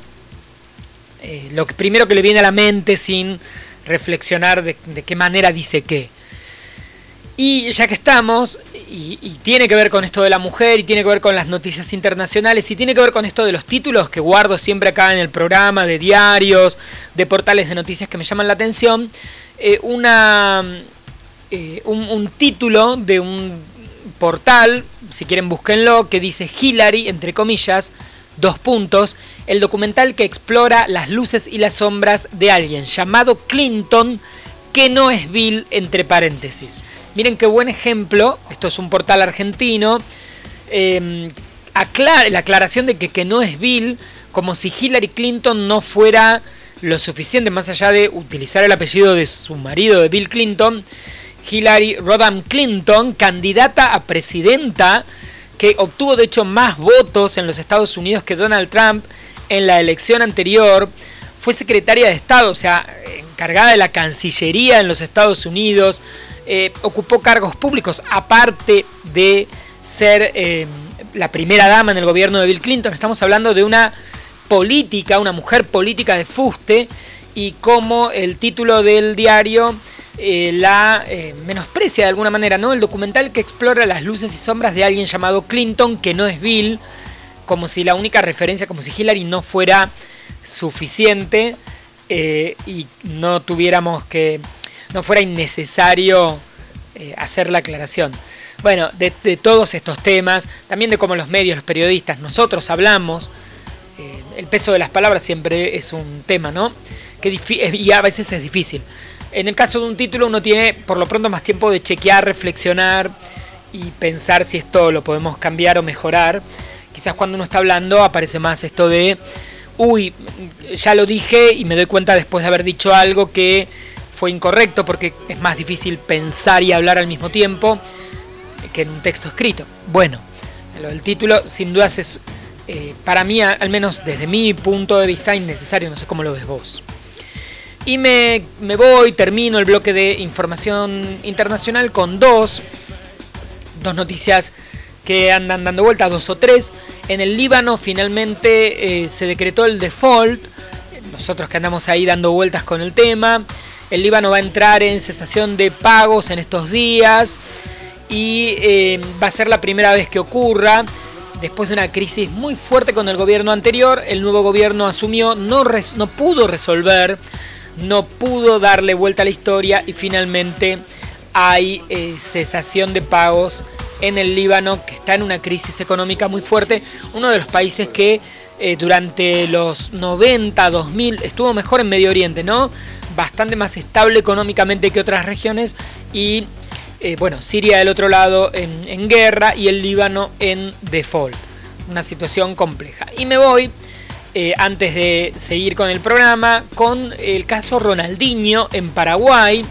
lo que, primero que le viene a la mente sin reflexionar de, qué manera dice qué. Y ya que estamos, y, tiene que ver con esto de la mujer, y tiene que ver con las noticias internacionales, y tiene que ver con esto de los títulos que guardo siempre acá en el programa, de diarios, de portales de noticias que me llaman la atención, eh, una, eh, un, título de un portal, si quieren búsquenlo, que dice Hillary, entre comillas, dos puntos, el documental que explora las luces y las sombras de alguien llamado Clinton, que no es Bill, entre paréntesis. Miren qué buen ejemplo, esto es un portal argentino, eh, la aclaración de que, que no es Bill, como si Hillary Clinton no fuera lo suficiente, más allá de utilizar el apellido de su marido, de Bill Clinton, Hillary Rodham Clinton, candidata a presidenta, que obtuvo de hecho más votos en los Estados Unidos que Donald Trump en la elección anterior, fue secretaria de Estado, o sea, encargada de la Cancillería en los Estados Unidos, eh, ocupó cargos públicos, aparte de ser eh, la primera dama en el gobierno de Bill Clinton. Estamos hablando de una política, una mujer política de fuste, y cómo el título del diario eh, la eh, menosprecia de alguna manera, ¿no? El documental que explora las luces y sombras de alguien llamado Clinton, que no es Bill, como si la única referencia, como si Hillary no fuera suficiente eh, y no tuviéramos que, no fuera innecesario hacer la aclaración. Bueno, de, de todos estos temas, también de cómo los medios, los periodistas, nosotros hablamos, el peso de las palabras siempre es un tema, ¿no? Que y a veces es difícil. En el caso de un título uno tiene por lo pronto más tiempo de chequear, reflexionar y pensar si esto lo podemos cambiar o mejorar. Quizás cuando uno está hablando aparece más esto de, uy, ya lo dije y me doy cuenta después de haber dicho algo que fue incorrecto porque es más difícil pensar y hablar al mismo tiempo que en un texto escrito. Bueno, lo del título sin dudas es eh, para mí, al menos desde mi punto de vista, innecesario, no sé cómo lo ves vos. Y me, me voy, termino el bloque de información internacional con dos, dos noticias que andan dando vueltas, dos o tres. En el Líbano finalmente eh, se decretó el default, nosotros que andamos ahí dando vueltas con el tema. El Líbano va a entrar en cesación de pagos en estos días y eh, va a ser la primera vez que ocurra. Después de una crisis muy fuerte con el gobierno anterior, el nuevo gobierno asumió, no, no pudo resolver, no pudo darle vuelta a la historia y finalmente hay eh, cesación de pagos en el Líbano, que está en una crisis económica muy fuerte, uno de los países que eh, durante los 90, 2000 estuvo mejor en Medio Oriente, ¿no? Bastante más estable económicamente que otras regiones y eh, bueno, Siria del otro lado en, guerra y el Líbano en default. Una situación compleja. Y me voy, eh, antes de seguir con el programa, con el caso Ronaldinho en Paraguay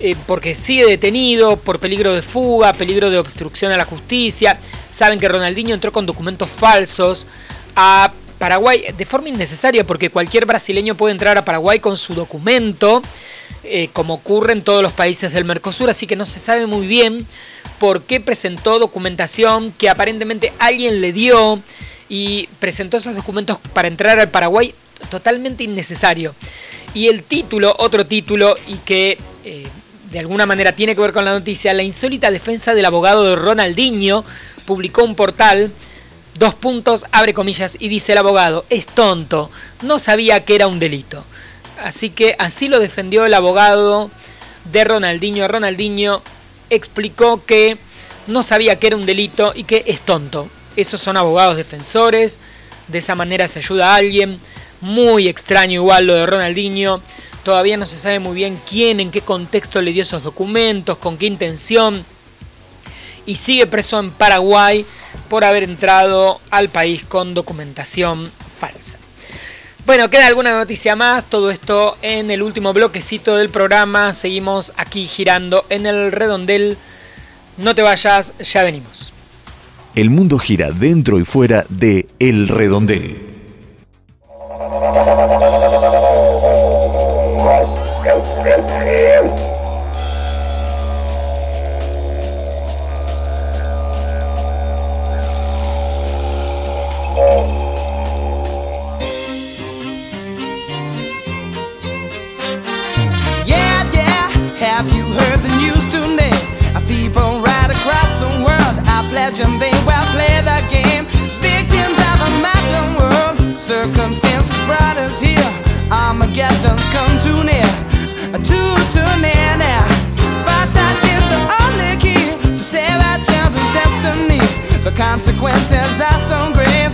eh, porque sigue detenido por peligro de fuga, peligro de obstrucción a la justicia. Saben que Ronaldinho entró con documentos falsos a Paraguay de forma innecesaria, porque cualquier brasileño puede entrar a Paraguay con su documento, eh, como ocurre en todos los países del Mercosur, así que no se sabe muy bien por qué presentó documentación que aparentemente alguien le dio y presentó esos documentos para entrar al Paraguay totalmente innecesario. Y el título, otro título, y que eh, de alguna manera tiene que ver con la noticia, la insólita defensa del abogado de Ronaldinho publicó un portal, dos puntos, abre comillas, y dice el abogado, es tonto, no sabía que era un delito. Así que así lo defendió el abogado de Ronaldinho. Ronaldinho explicó que no sabía que era un delito y que es tonto. Esos son abogados defensores, de esa manera se ayuda a alguien. Muy extraño igual lo de Ronaldinho. Todavía no se sabe muy bien quién, en qué contexto le dio esos documentos, con qué intención. Y sigue preso en Paraguay por haber entrado al país con documentación falsa. Bueno, queda alguna noticia más, todo esto en el último bloquecito del programa. Seguimos aquí girando en el redondel. No te vayas, ya venimos. El mundo gira dentro y fuera de El Redondel. Armageddon's come too near, too, too near now. Farsight is the only key to save our children's destiny. The consequences are so grave,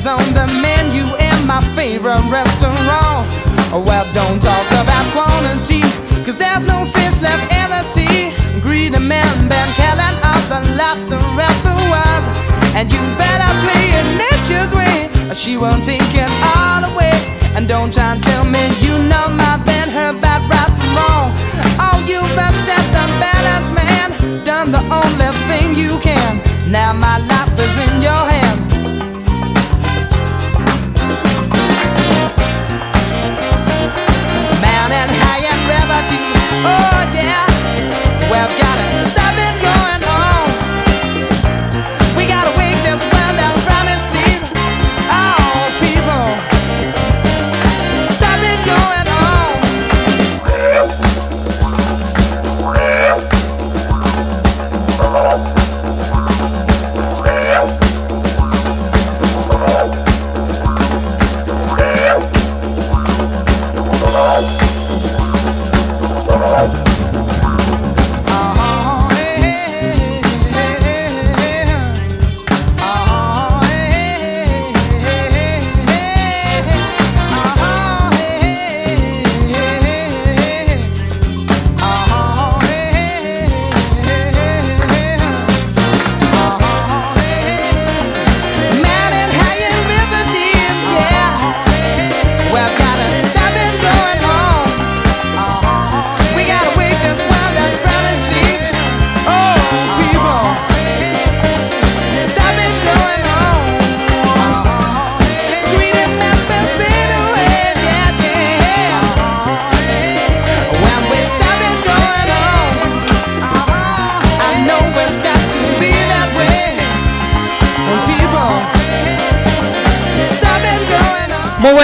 Money's on the menu in my favorite restaurant. Oh well, don't talk about quantity, cause there's no fish left in the sea. Greedy men been killing off the rapper was. And you better play it nature's way, or she won't take it all away. And don't try and tell me you know my band, her bad right from wrong. Oh, you've upset the balance, man. Done the only thing you can. Now my life is in your hands. Oh yeah, well I've got to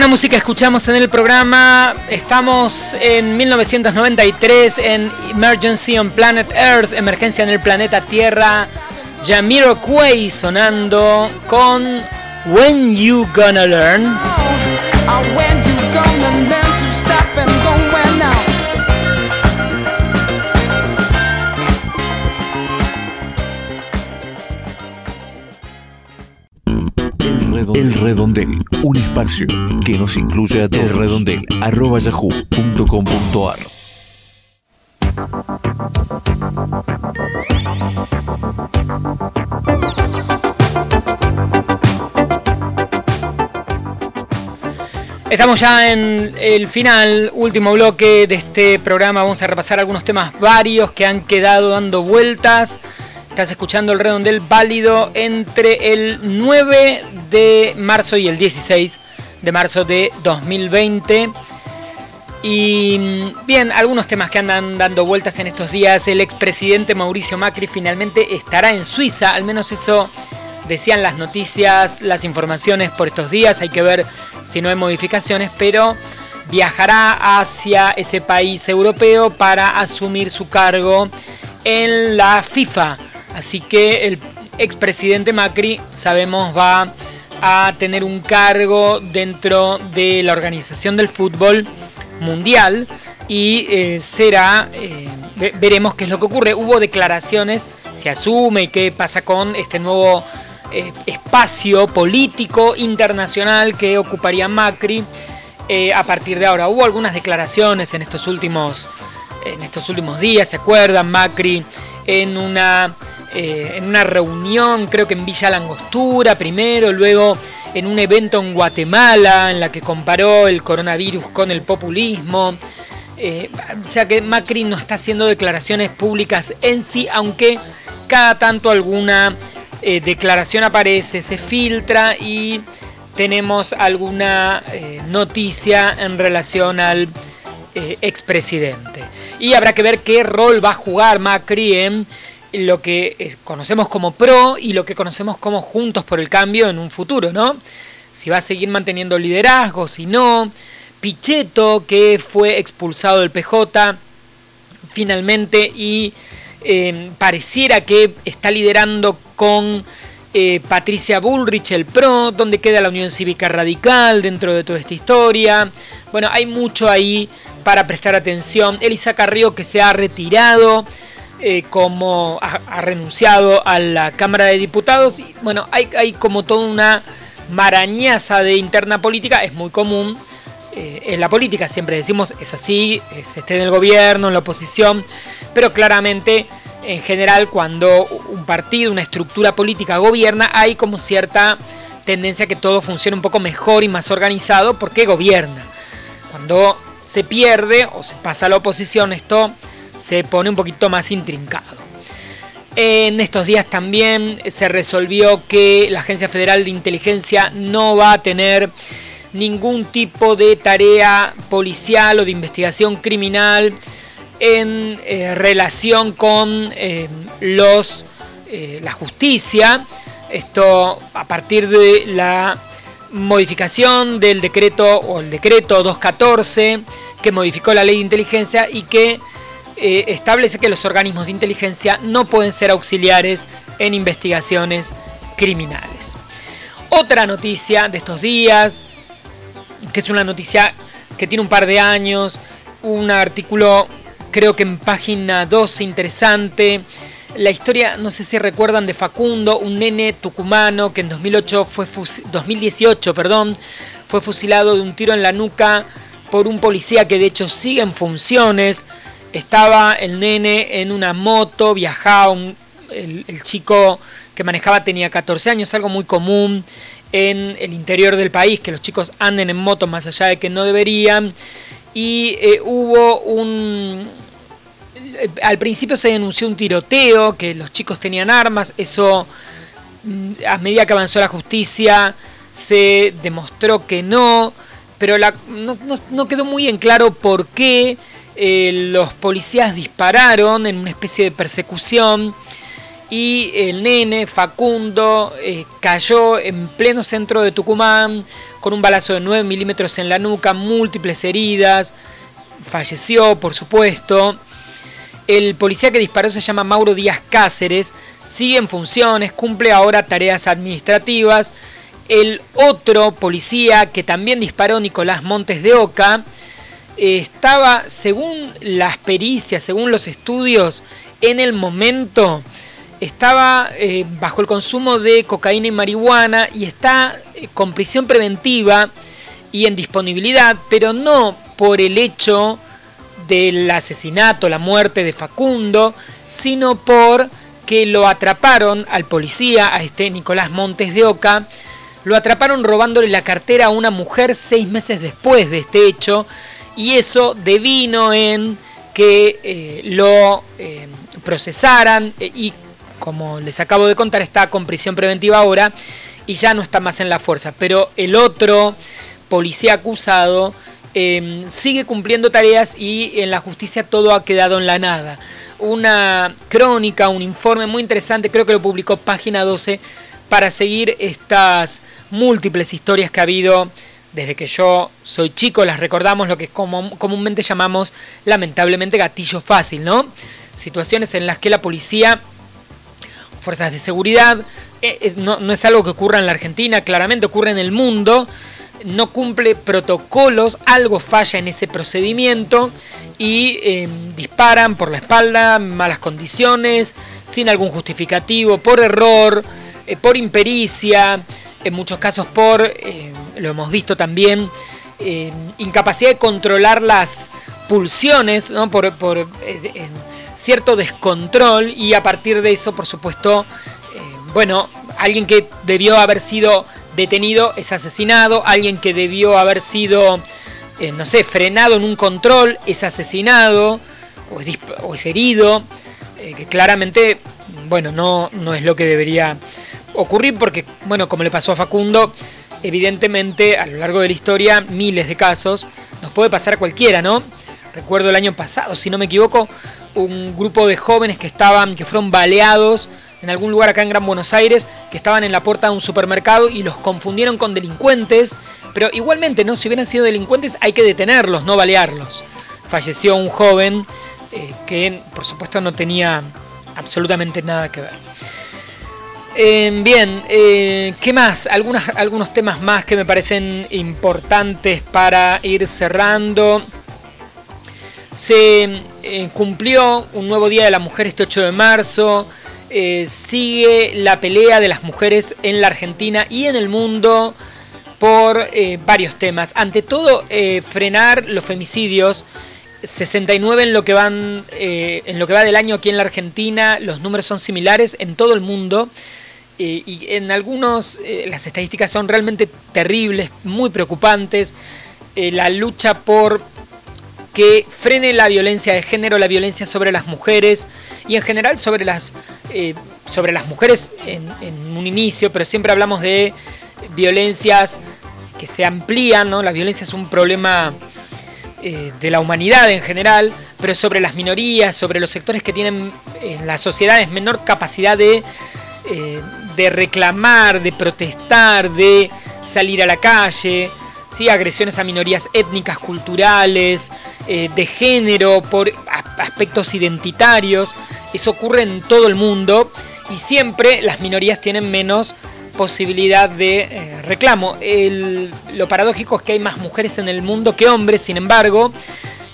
música escuchamos en el programa. Estamos en 1993 en Emergency on Planet Earth, emergencia en el planeta Tierra. Jamiroquai sonando con When You Gonna Learn. El Redondel, un espacio que nos incluye a todos. El Redondel, arroba yahoo.com.ar. Estamos ya en el final, último bloque de este programa. Vamos a repasar algunos temas varios que han quedado dando vueltas. Estás escuchando el redondel válido entre el 9 de marzo y el 16 de marzo de 2020. Y bien, algunos temas que andan dando vueltas en estos días. El expresidente Mauricio Macri finalmente estará en Suiza, al menos eso decían las noticias, las informaciones por estos días. Hay que ver si no hay modificaciones, pero viajará hacia ese país europeo para asumir su cargo en la FIFA Así que el expresidente Macri, sabemos, va a tener un cargo dentro de la organización del fútbol mundial y eh, será, eh, veremos qué es lo que ocurre. Hubo declaraciones, se asume qué pasa con este nuevo eh, espacio político internacional que ocuparía Macri a partir de ahora. Hubo algunas declaraciones en estos últimos, en estos últimos días, ¿se acuerdan? Macri en una eh, en una reunión, creo que en Villa Langostura primero, luego en un evento en Guatemala en la que comparó el coronavirus con el populismo. Eh, o sea que Macri no está haciendo declaraciones públicas en sí, aunque cada tanto alguna eh, declaración aparece, se filtra y tenemos alguna noticia en relación al expresidente. Y habrá que ver qué rol va a jugar Macri en lo que conocemos como PRO y lo que conocemos como Juntos por el Cambio en un futuro, ¿no? Si va a seguir manteniendo liderazgo, si no. Pichetto, que fue expulsado del PJ finalmente y eh, pareciera que está liderando con eh, Patricia Bullrich el PRO, donde queda la Unión Cívica Radical dentro de toda esta historia. Bueno, hay mucho ahí para prestar atención. Elisa Carrió que se ha retirado eh, como ha, renunciado a la Cámara de Diputados. Y, bueno, hay, como toda una marañaza de interna política, es muy común. Eh, en la política siempre decimos es así, se esté en el gobierno, en la oposición, pero claramente en general cuando un partido, una estructura política gobierna, hay como cierta tendencia a que todo funcione un poco mejor y más organizado porque gobierna. Cuando se pierde o se pasa a la oposición, esto se pone un poquito más intrincado. En estos días también se resolvió que la Agencia Federal de Inteligencia no va a tener ningún tipo de tarea policial o de investigación criminal en eh, relación con eh, los, eh, la justicia. Esto a partir de la modificación del decreto o el decreto 214 que modificó la ley de inteligencia y que eh, establece que los organismos de inteligencia no pueden ser auxiliares en investigaciones criminales. Otra noticia de estos días, que es una noticia que tiene un par de años, un artículo creo que en página 12 interesante, la historia, no sé si recuerdan, de Facundo, un nene tucumano que en 2008 fue 2018 perdón, fue fusilado de un tiro en la nuca por un policía que de hecho sigue en funciones estaba el nene en una moto, viajaba, el, chico que manejaba tenía 14 años, algo muy común en el interior del país, que los chicos anden en moto más allá de que no deberían. Y eh, hubo un... Eh, al principio se denunció un tiroteo, que los chicos tenían armas, eso mm, a medida que avanzó la justicia se demostró que no, pero no quedó muy en claro por qué. Eh, los policías dispararon en una especie de persecución y el nene Facundo eh, cayó en pleno centro de Tucumán con un balazo de 9 milímetros en la nuca, múltiples heridas, falleció, por supuesto. El policía que disparó se llama Mauro Díaz Cáceres, sigue en funciones, cumple ahora tareas administrativas. El otro policía que también disparó, Nicolás Montes de Oca, estaba, según las pericias, según los estudios, en el momento estaba eh, bajo el consumo de cocaína y marihuana y está eh, con prisión preventiva y en disponibilidad, pero no por el hecho del asesinato, la muerte de Facundo, sino por que lo atraparon al policía, a este Nicolás Montes de Oca, lo atraparon robándole la cartera a una mujer seis meses después de este hecho, y eso devino en que eh, lo eh, procesaran eh, y como les acabo de contar está con prisión preventiva ahora y ya no está más en la fuerza. Pero el otro policía acusado sigue cumpliendo tareas y en la justicia todo ha quedado en la nada. Una crónica, un informe muy interesante, creo que lo publicó Página 12, para seguir estas múltiples historias que ha habido desde que yo soy chico, las recordamos lo que comúnmente llamamos lamentablemente gatillo fácil, ¿no? Situaciones en las que la policía, fuerzas de seguridad, eh, no, es algo que ocurra en la Argentina, claramente ocurre en el mundo, no cumple protocolos, algo falla en ese procedimiento y em, disparan por la espalda, malas condiciones, sin algún justificativo, por error, eh, por impericia, en muchos casos por em, lo hemos visto también, eh, incapacidad de controlar las pulsiones, ¿no? por, por eh, cierto descontrol y a partir de eso, por supuesto, eh, bueno, alguien que debió haber sido detenido es asesinado, alguien que debió haber sido, no sé, frenado en un control es asesinado o es, o es herido, que claramente, bueno, no, no es lo que debería ocurrir porque, bueno, como le pasó a Facundo, evidentemente a lo largo de la historia miles de casos, nos puede pasar a cualquiera, ¿no? Recuerdo el año pasado, si no me equivoco, un grupo de jóvenes que estaban, que fueron baleados en algún lugar acá en Gran Buenos Aires, que estaban en la puerta de un supermercado y los confundieron con delincuentes, pero igualmente, ¿no? Si hubieran sido delincuentes hay que detenerlos, no balearlos. Falleció un joven eh, que por supuesto no tenía absolutamente nada que ver. Eh, bien, eh, ¿qué más? algunos temas más que me parecen importantes para ir cerrando. Se eh, cumplió un nuevo Día de la Mujer este 8 de marzo. sigue la pelea de las mujeres en la Argentina y en el mundo por varios temas. Ante todo, frenar los femicidios. 69 en lo que van en lo que va del año aquí en la Argentina, los números son similares en todo el mundo. Eh, y en algunos eh, las estadísticas son realmente terribles, muy preocupantes. Eh, la lucha por que frene la violencia de género, la violencia sobre las mujeres y en general sobre las, sobre las mujeres en, un inicio, pero siempre hablamos de violencias que se amplían, ¿no? La violencia es un problema de la humanidad en general, pero sobre las minorías, sobre los sectores que tienen en las sociedades menor capacidad de de reclamar, de protestar, de salir a la calle, ¿sí? agresiones a minorías étnicas, culturales, eh, de género, por aspectos identitarios. Eso ocurre en todo el mundo y siempre las minorías tienen menos posibilidad de eh, reclamo. lo paradójico es que hay más mujeres en el mundo que hombres, sin embargo,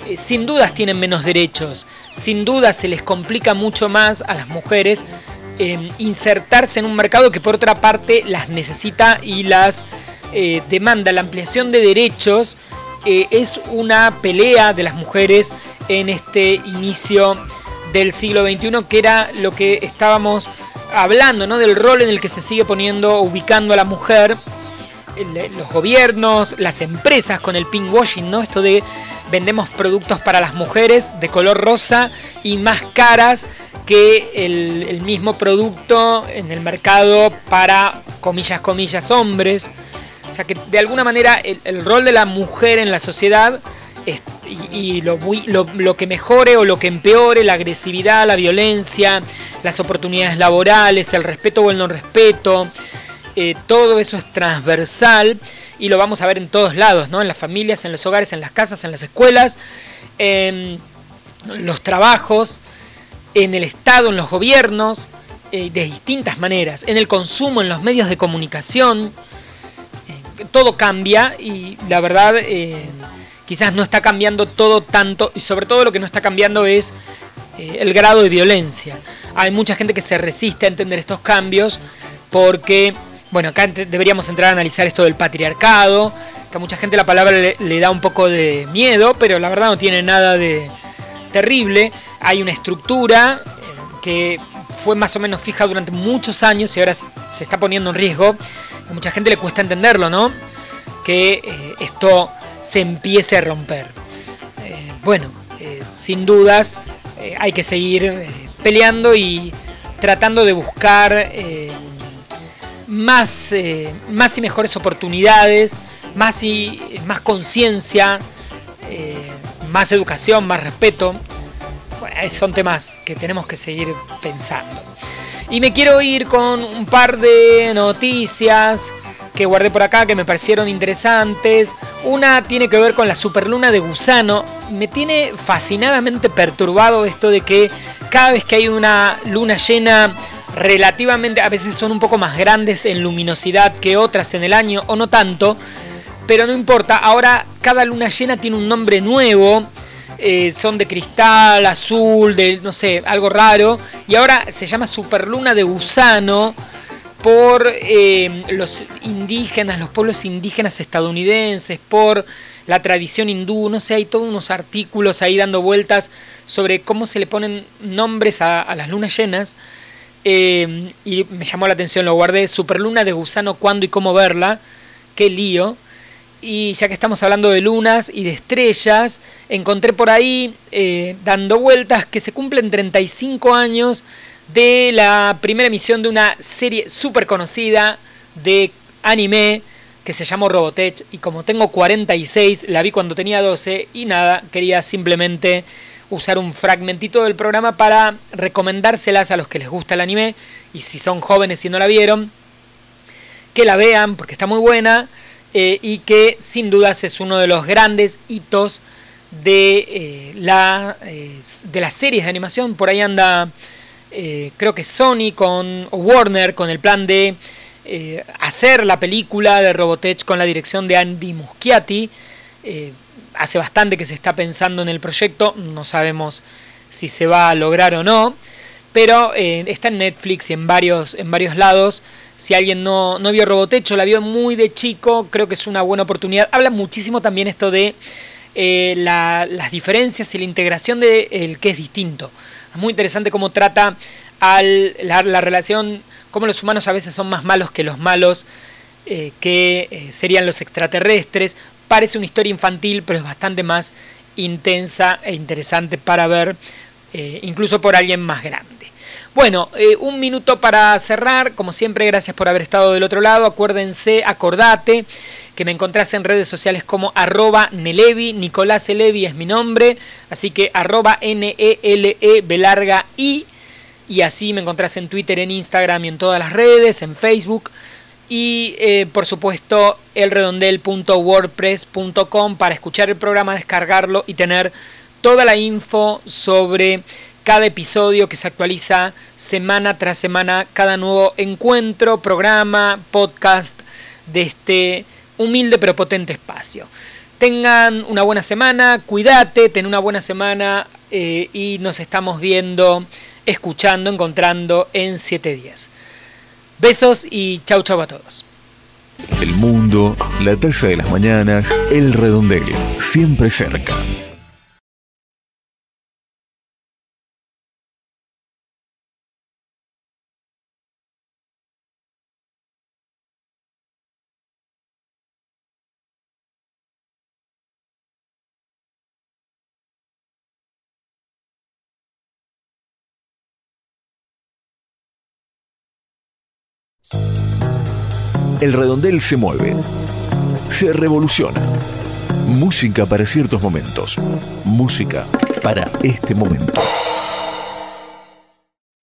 eh, sin dudas tienen menos derechos, sin dudas se les complica mucho más a las mujeres Em, insertarse en un mercado que por otra parte las necesita y las eh, demanda. La ampliación de derechos eh, es una pelea de las mujeres en este inicio del siglo XXI, que era lo que estábamos hablando, ¿no? del rol en el que se sigue poniendo, ubicando a la mujer, los gobiernos, las empresas con el pinkwashing, ¿no? esto de vendemos productos para las mujeres de color rosa y más caras que el, mismo producto en el mercado para, comillas, comillas, hombres. O sea que de alguna manera el, rol de la mujer en la sociedad y, lo, lo, que mejore o lo que empeore, la agresividad, la violencia, las oportunidades laborales, el respeto o el no respeto, eh, todo eso es transversal y lo vamos a ver en todos lados, ¿no? En las familias, en los hogares, en las casas, en las escuelas, en los trabajos, en el Estado, en los gobiernos, eh, de distintas maneras, en el consumo, en los medios de comunicación, eh, todo cambia y la verdad quizás no está cambiando todo tanto y sobre todo lo que no está cambiando es el grado de violencia. Hay mucha gente que se resiste a entender estos cambios porque, bueno, acá deberíamos entrar a analizar esto del patriarcado, que a mucha gente la palabra le da un poco de miedo, pero la verdad no tiene nada de terrible. Hay una estructura que fue más o menos fija durante muchos años y ahora se está poniendo en riesgo. A mucha gente le cuesta entenderlo, ¿no? Que eh, esto se empiece a romper. Eh, bueno, eh, sin dudas hay que seguir peleando y tratando de buscar más, más y mejores oportunidades, más y más conciencia, más educación, más respeto son temas que tenemos que seguir pensando. Y me quiero ir con un par de noticias que guardé por acá que me parecieron interesantes. Una tiene que ver con la superluna de gusano. Me tiene fascinadamente perturbado esto de que cada vez que hay una luna llena relativamente, a veces son un poco más grandes en luminosidad que otras en el año o no tanto, pero no importa, ahora cada luna llena tiene un nombre nuevo eh, son de cristal, azul, de no sé, algo raro. Y ahora se llama Superluna de Gusano por eh, los indígenas, los pueblos indígenas estadounidenses, por la tradición hindú, no sé, hay todos unos artículos ahí dando vueltas sobre cómo se le ponen nombres a, las lunas llenas. Eh, y me llamó la atención, lo guardé, Superluna de Gusano, cuándo y cómo verla, qué lío. Y ya que estamos hablando de lunas y de estrellas, encontré por ahí, eh, dando vueltas, que se cumplen 35 años de la primera emisión de una serie súper conocida de anime que se llamó Robotech. Y como tengo 46, la vi cuando tenía 12 y nada, quería simplemente usar un fragmentito del programa para recomendárselas a los que les gusta el anime. Y si son jóvenes y no la vieron, que la vean porque está muy buena. Eh, y que sin dudas es uno de los grandes hitos de, eh, la, eh, de las series de animación. Por ahí anda, creo que Sony con, o Warner con el plan de hacer la película de Robotech con la dirección de Andy Muschietti. Hace bastante que se está pensando en el proyecto, no sabemos si se va a lograr o no, pero está en Netflix y en varios, en varios lados. Si alguien no, no vio Robotecho, la vio muy de chico, creo que es una buena oportunidad. Habla muchísimo también esto de eh, las diferencias y la integración de el que es distinto. Es muy interesante cómo trata al, la, relación, cómo los humanos a veces son más malos que los malos, eh, que eh, serían los extraterrestres. Parece una historia infantil, pero es bastante más intensa e interesante para ver, incluso por alguien más grande. Bueno, eh, un minuto para cerrar. Como siempre, gracias por haber estado del otro lado. Acuérdense, acordate que me encontrás en redes sociales como arroba Nelevi, Nicolás Elevi es mi nombre, así que arroba N-E-L-E -E larga I, y así me encontrás en Twitter, en Instagram y en todas las redes, en Facebook, y eh, por supuesto elredondel.wordpress.com para escuchar el programa, descargarlo y tener toda la info sobre cada episodio que se actualiza semana tras semana, cada nuevo encuentro, programa, podcast de este humilde pero potente espacio. Tengan una buena semana, cuídate, ten una buena semana eh, y nos estamos viendo, escuchando, encontrando en 7 días. Besos y chau chau a todos. El mundo, la taza de las mañanas, el redondel, siempre cerca. El redondel se mueve, se revoluciona. Música para ciertos momentos, música para este momento.